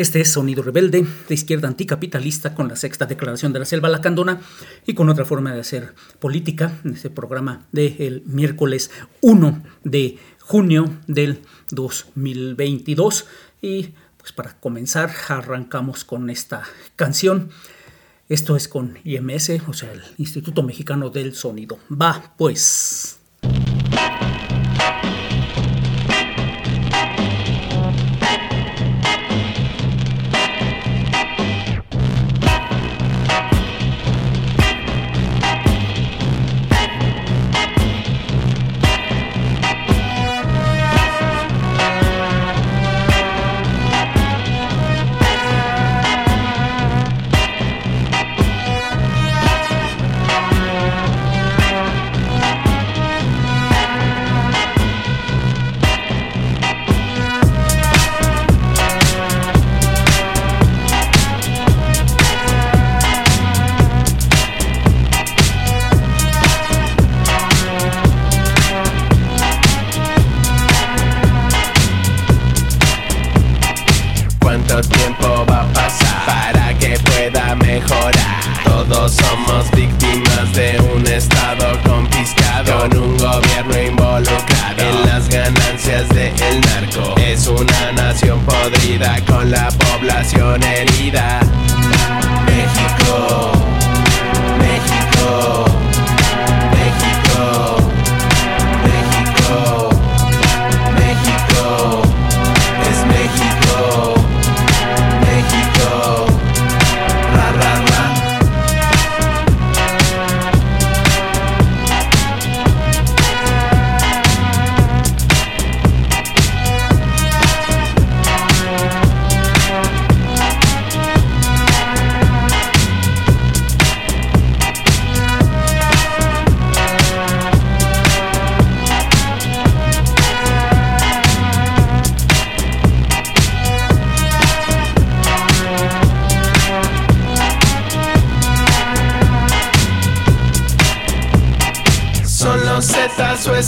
Este es Sonido Rebelde, de izquierda anticapitalista, con la sexta declaración de la selva lacandona y con otra forma de hacer política, en este programa del miércoles 1 de junio del 2022. Y pues para comenzar, arrancamos con esta canción. Esto es con IMS, o sea, el Instituto Mexicano del Sonido. Va, pues.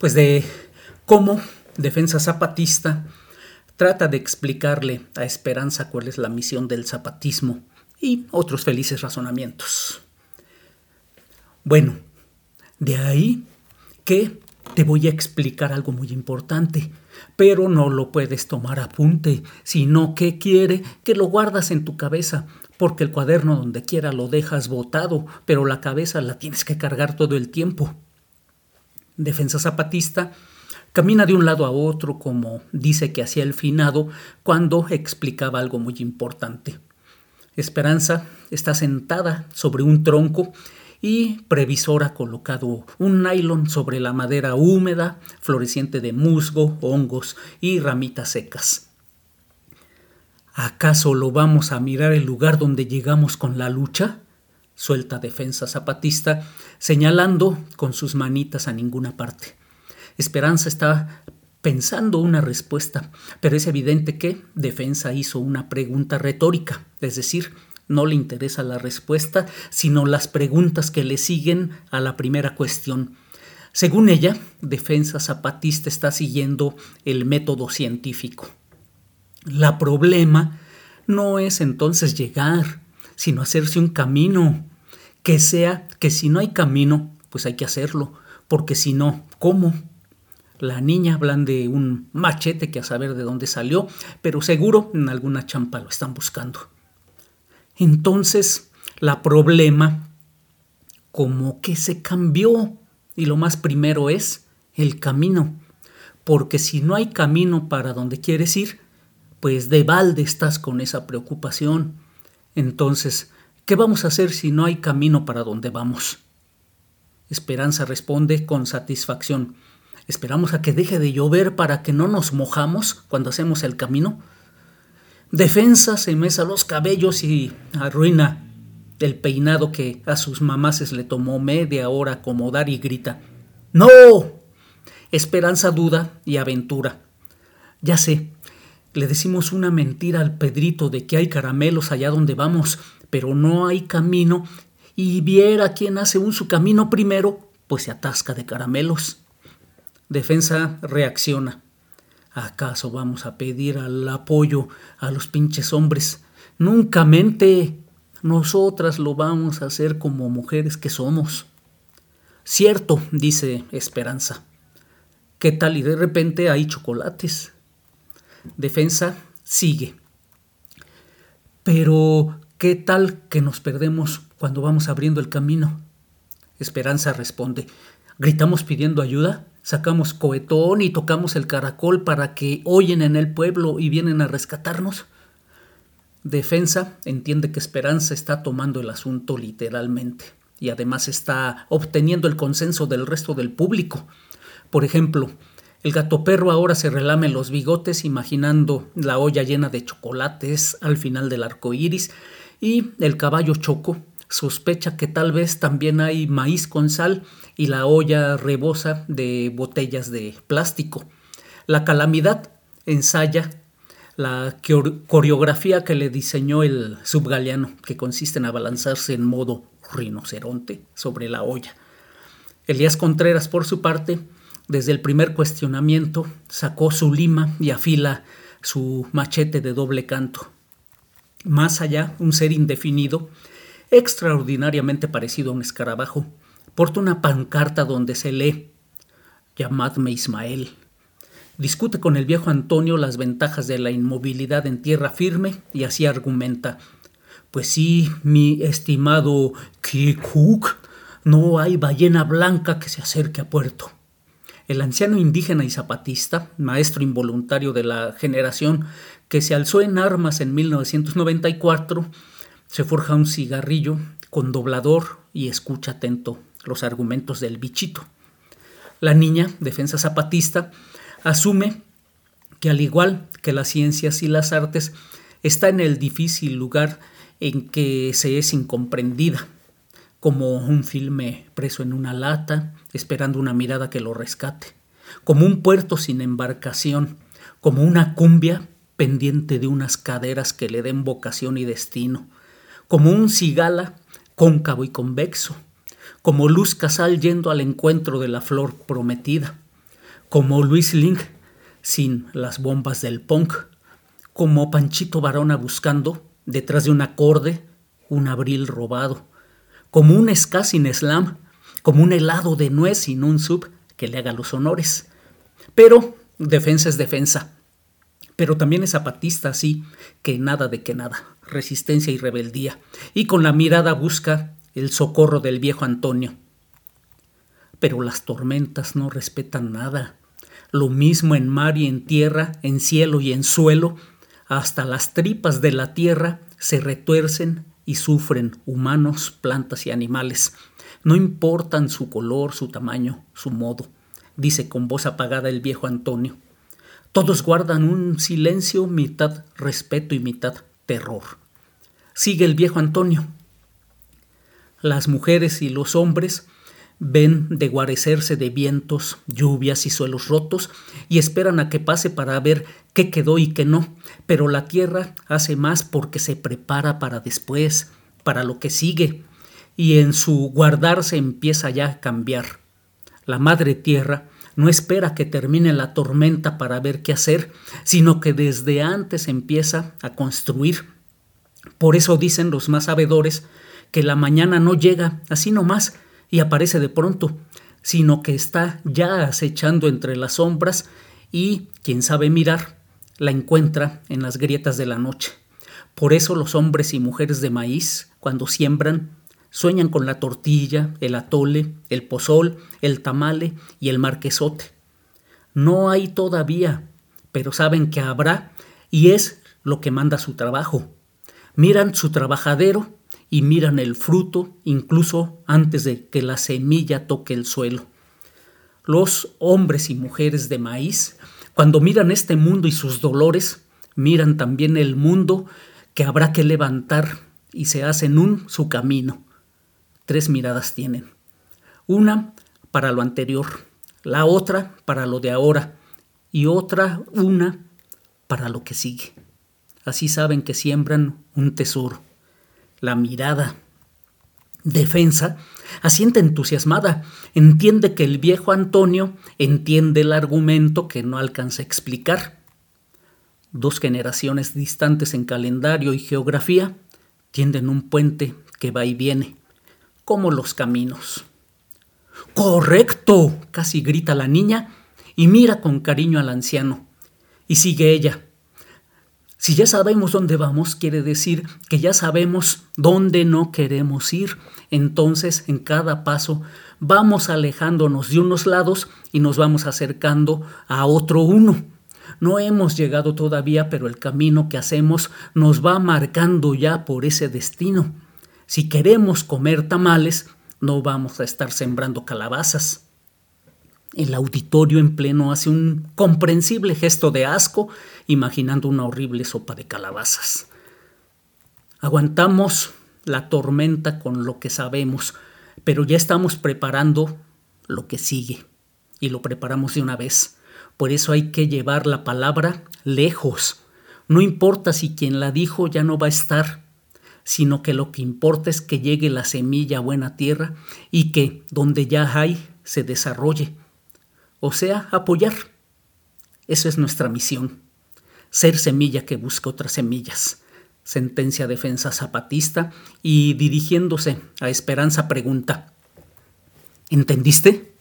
Pues de cómo Defensa Zapatista trata de explicarle a Esperanza cuál es la misión del zapatismo y otros felices razonamientos. Bueno, de ahí que te voy a explicar algo muy importante, pero no lo puedes tomar apunte, sino que quiere que lo guardas en tu cabeza, porque el cuaderno donde quiera lo dejas botado, pero la cabeza la tienes que cargar todo el tiempo. Defensa Zapatista camina de un lado a otro como dice que hacía el finado cuando explicaba algo muy importante. Esperanza está sentada sobre un tronco y Previsor ha colocado un nylon sobre la madera húmeda, floreciente de musgo, hongos y ramitas secas. ¿Acaso lo vamos a mirar el lugar donde llegamos con la lucha? Suelta defensa zapatista, señalando con sus manitas a ninguna parte. Esperanza está pensando una respuesta, pero es evidente que Defensa hizo una pregunta retórica, es decir, no le interesa la respuesta, sino las preguntas que le siguen a la primera cuestión. Según ella, Defensa Zapatista está siguiendo el método científico. La problema no es entonces llegar, sino hacerse un camino, que sea que si no hay camino, pues hay que hacerlo, porque si no, ¿cómo? La niña hablan de un machete que a saber de dónde salió, pero seguro en alguna champa lo están buscando. Entonces, la problema como que se cambió y lo más primero es el camino, porque si no hay camino para donde quieres ir, pues de balde estás con esa preocupación. Entonces, ¿qué vamos a hacer si no hay camino para donde vamos? Esperanza responde con satisfacción. ¿Esperamos a que deje de llover para que no nos mojamos cuando hacemos el camino? Defensa se mesa los cabellos y arruina el peinado que a sus mamases le tomó media hora acomodar y grita. ¡No! Esperanza duda y aventura. Ya sé, le decimos una mentira al Pedrito de que hay caramelos allá donde vamos, pero no hay camino, y viera quién hace un su camino primero, pues se atasca de caramelos. Defensa reacciona. ¿Acaso vamos a pedir al apoyo a los pinches hombres? Nunca mente. Nosotras lo vamos a hacer como mujeres que somos. Cierto, dice Esperanza. ¿Qué tal y de repente hay chocolates? Defensa sigue. Pero, ¿qué tal que nos perdemos cuando vamos abriendo el camino? Esperanza responde. ¿Gritamos pidiendo ayuda? sacamos cohetón y tocamos el caracol para que oyen en el pueblo y vienen a rescatarnos. Defensa entiende que Esperanza está tomando el asunto literalmente y además está obteniendo el consenso del resto del público. Por ejemplo, el gato perro ahora se relame los bigotes imaginando la olla llena de chocolates al final del arco iris y el caballo choco sospecha que tal vez también hay maíz con sal y la olla rebosa de botellas de plástico. La calamidad ensaya la coreografía que le diseñó el subgaleano, que consiste en abalanzarse en modo rinoceronte sobre la olla. Elías Contreras, por su parte, desde el primer cuestionamiento, sacó su lima y afila su machete de doble canto. Más allá, un ser indefinido extraordinariamente parecido a un escarabajo, porta una pancarta donde se lee Llamadme Ismael. Discute con el viejo Antonio las ventajas de la inmovilidad en tierra firme y así argumenta. Pues sí, mi estimado Kikuk, no hay ballena blanca que se acerque a puerto. El anciano indígena y zapatista, maestro involuntario de la generación que se alzó en armas en 1994, se forja un cigarrillo con doblador y escucha atento los argumentos del bichito. La niña, defensa zapatista, asume que al igual que las ciencias y las artes, está en el difícil lugar en que se es incomprendida, como un filme preso en una lata, esperando una mirada que lo rescate, como un puerto sin embarcación, como una cumbia pendiente de unas caderas que le den vocación y destino, como un cigala cóncavo y convexo, como Luz Casal yendo al encuentro de la flor prometida, como Luis Ling sin las bombas del punk, como Panchito Varona buscando, detrás de un acorde, un abril robado, como un ska sin slam, como un helado de nuez sin un sub que le haga los honores. Pero defensa es defensa. Pero también es zapatista, así que nada de que nada, resistencia y rebeldía, y con la mirada busca el socorro del viejo Antonio. Pero las tormentas no respetan nada, lo mismo en mar y en tierra, en cielo y en suelo, hasta las tripas de la tierra se retuercen y sufren humanos, plantas y animales. No importan su color, su tamaño, su modo, dice con voz apagada el viejo Antonio. Todos guardan un silencio mitad respeto y mitad terror. Sigue el viejo Antonio. Las mujeres y los hombres ven deguarecerse de vientos, lluvias y suelos rotos y esperan a que pase para ver qué quedó y qué no, pero la tierra hace más porque se prepara para después, para lo que sigue, y en su guardarse empieza ya a cambiar. La madre tierra no espera que termine la tormenta para ver qué hacer, sino que desde antes empieza a construir. Por eso dicen los más sabedores que la mañana no llega así nomás y aparece de pronto, sino que está ya acechando entre las sombras y, quien sabe mirar, la encuentra en las grietas de la noche. Por eso los hombres y mujeres de maíz, cuando siembran, Sueñan con la tortilla, el atole, el pozol, el tamale y el marquesote. No hay todavía, pero saben que habrá y es lo que manda su trabajo. Miran su trabajadero y miran el fruto incluso antes de que la semilla toque el suelo. Los hombres y mujeres de maíz, cuando miran este mundo y sus dolores, miran también el mundo que habrá que levantar y se hacen un su camino tres miradas tienen. Una para lo anterior, la otra para lo de ahora y otra, una, para lo que sigue. Así saben que siembran un tesoro. La mirada. Defensa asiente entusiasmada, entiende que el viejo Antonio entiende el argumento que no alcanza a explicar. Dos generaciones distantes en calendario y geografía tienden un puente que va y viene como los caminos. Correcto, casi grita la niña y mira con cariño al anciano. Y sigue ella. Si ya sabemos dónde vamos, quiere decir que ya sabemos dónde no queremos ir. Entonces, en cada paso, vamos alejándonos de unos lados y nos vamos acercando a otro uno. No hemos llegado todavía, pero el camino que hacemos nos va marcando ya por ese destino. Si queremos comer tamales, no vamos a estar sembrando calabazas. El auditorio en pleno hace un comprensible gesto de asco, imaginando una horrible sopa de calabazas. Aguantamos la tormenta con lo que sabemos, pero ya estamos preparando lo que sigue, y lo preparamos de una vez. Por eso hay que llevar la palabra lejos. No importa si quien la dijo ya no va a estar, sino que lo que importa es que llegue la semilla a buena tierra y que donde ya hay se desarrolle. O sea, apoyar. Eso es nuestra misión. Ser semilla que busca otras semillas. Sentencia defensa zapatista y dirigiéndose a Esperanza pregunta, ¿entendiste?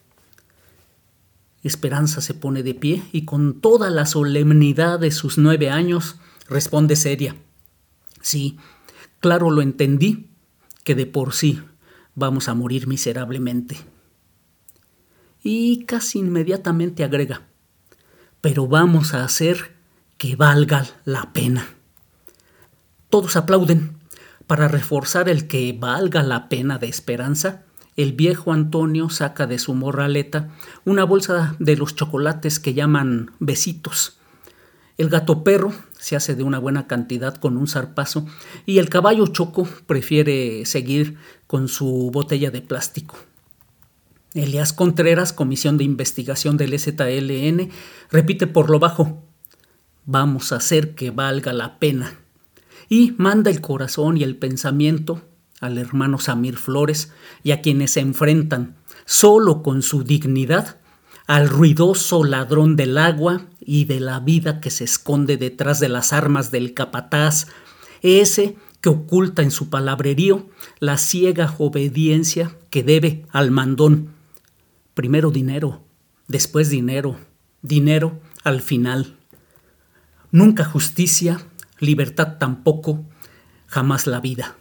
Esperanza se pone de pie y con toda la solemnidad de sus nueve años responde seria, sí, Claro lo entendí, que de por sí vamos a morir miserablemente. Y casi inmediatamente agrega, pero vamos a hacer que valga la pena. Todos aplauden. Para reforzar el que valga la pena de esperanza, el viejo Antonio saca de su morraleta una bolsa de los chocolates que llaman besitos. El gato perro se hace de una buena cantidad con un zarpazo y el caballo choco prefiere seguir con su botella de plástico. Elias Contreras, Comisión de Investigación del STLN, repite por lo bajo, vamos a hacer que valga la pena. Y manda el corazón y el pensamiento al hermano Samir Flores y a quienes se enfrentan solo con su dignidad al ruidoso ladrón del agua y de la vida que se esconde detrás de las armas del capataz, ese que oculta en su palabrerío la ciega obediencia que debe al mandón. Primero dinero, después dinero, dinero al final. Nunca justicia, libertad tampoco, jamás la vida.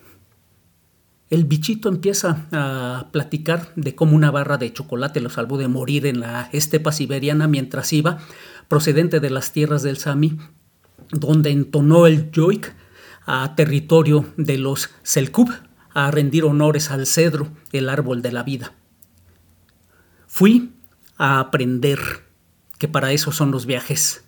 El bichito empieza a platicar de cómo una barra de chocolate lo salvó de morir en la estepa siberiana mientras iba, procedente de las tierras del Sami, donde entonó el yoik a territorio de los Selkub a rendir honores al cedro, el árbol de la vida. Fui a aprender que para eso son los viajes,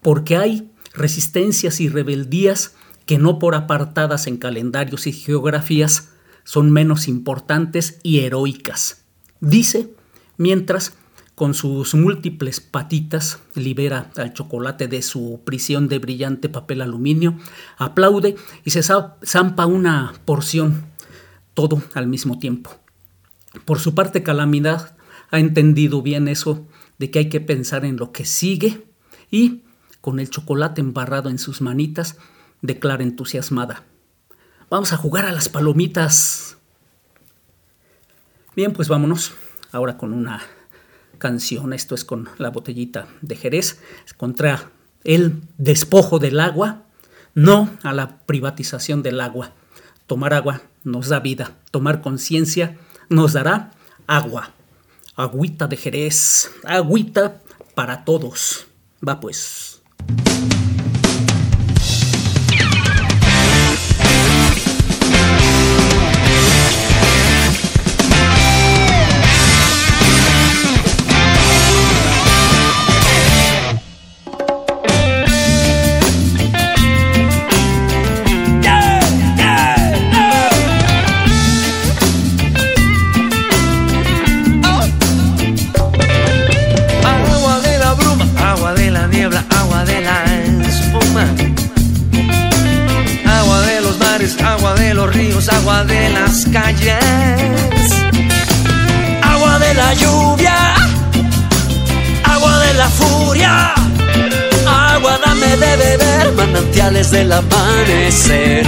porque hay resistencias y rebeldías que no por apartadas en calendarios y geografías son menos importantes y heroicas. Dice, mientras con sus múltiples patitas libera al chocolate de su prisión de brillante papel aluminio, aplaude y se zampa una porción, todo al mismo tiempo. Por su parte, Calamidad ha entendido bien eso de que hay que pensar en lo que sigue y, con el chocolate embarrado en sus manitas, declara entusiasmada. Vamos a jugar a las palomitas. Bien, pues vámonos ahora con una canción. Esto es con la botellita de Jerez contra el despojo del agua, no a la privatización del agua. Tomar agua nos da vida, tomar conciencia nos dará agua. Agüita de Jerez, agüita para todos. Va pues. Manantiales del amanecer,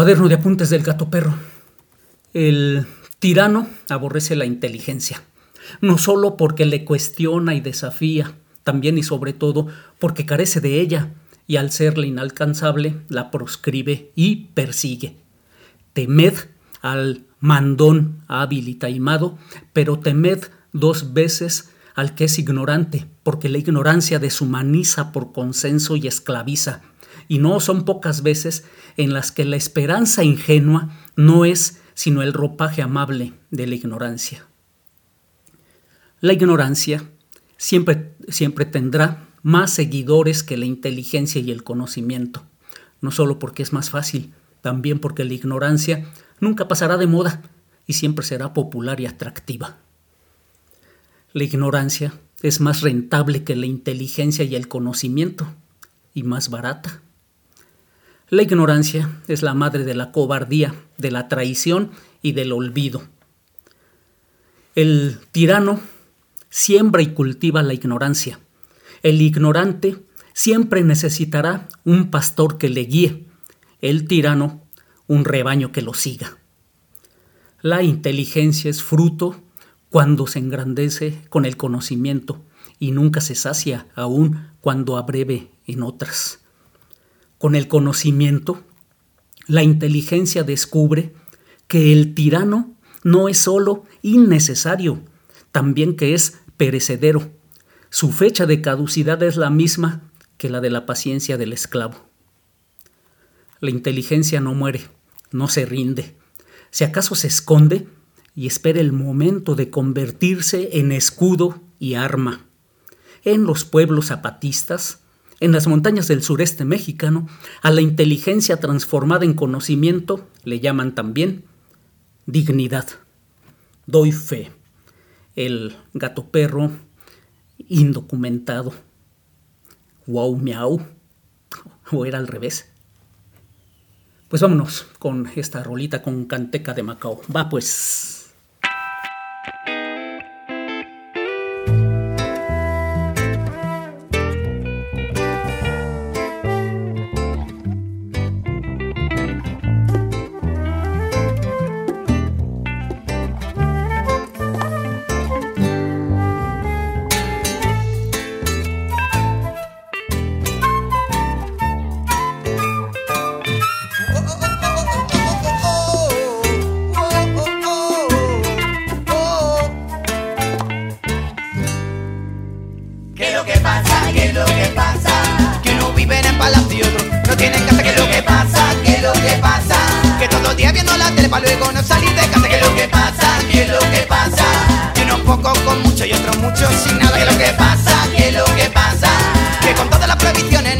cuaderno de apuntes del gato perro. El tirano aborrece la inteligencia, no solo porque le cuestiona y desafía, también y sobre todo porque carece de ella, y al serle inalcanzable la proscribe y persigue. Temed al mandón hábil y taimado, pero temed dos veces al que es ignorante, porque la ignorancia deshumaniza por consenso y esclaviza, y no son pocas veces en las que la esperanza ingenua no es sino el ropaje amable de la ignorancia. La ignorancia siempre, siempre tendrá más seguidores que la inteligencia y el conocimiento, no solo porque es más fácil, también porque la ignorancia nunca pasará de moda y siempre será popular y atractiva. La ignorancia es más rentable que la inteligencia y el conocimiento, y más barata. La ignorancia es la madre de la cobardía, de la traición y del olvido. El tirano siembra y cultiva la ignorancia. El ignorante siempre necesitará un pastor que le guíe. El tirano un rebaño que lo siga. La inteligencia es fruto cuando se engrandece con el conocimiento y nunca se sacia aún cuando abreve en otras. Con el conocimiento, la inteligencia descubre que el tirano no es solo innecesario, también que es perecedero. Su fecha de caducidad es la misma que la de la paciencia del esclavo. La inteligencia no muere, no se rinde. Si acaso se esconde y espera el momento de convertirse en escudo y arma. En los pueblos zapatistas, en las montañas del sureste mexicano, a la inteligencia transformada en conocimiento le llaman también dignidad. Doy fe. El gato perro indocumentado. Wow, miau. O era al revés. Pues vámonos con esta rolita con Canteca de Macao. Va pues. con mucho y otro mucho sin nada. ¿Qué es lo que pasa? ¿Qué es lo que pasa? Que con todas las prohibiciones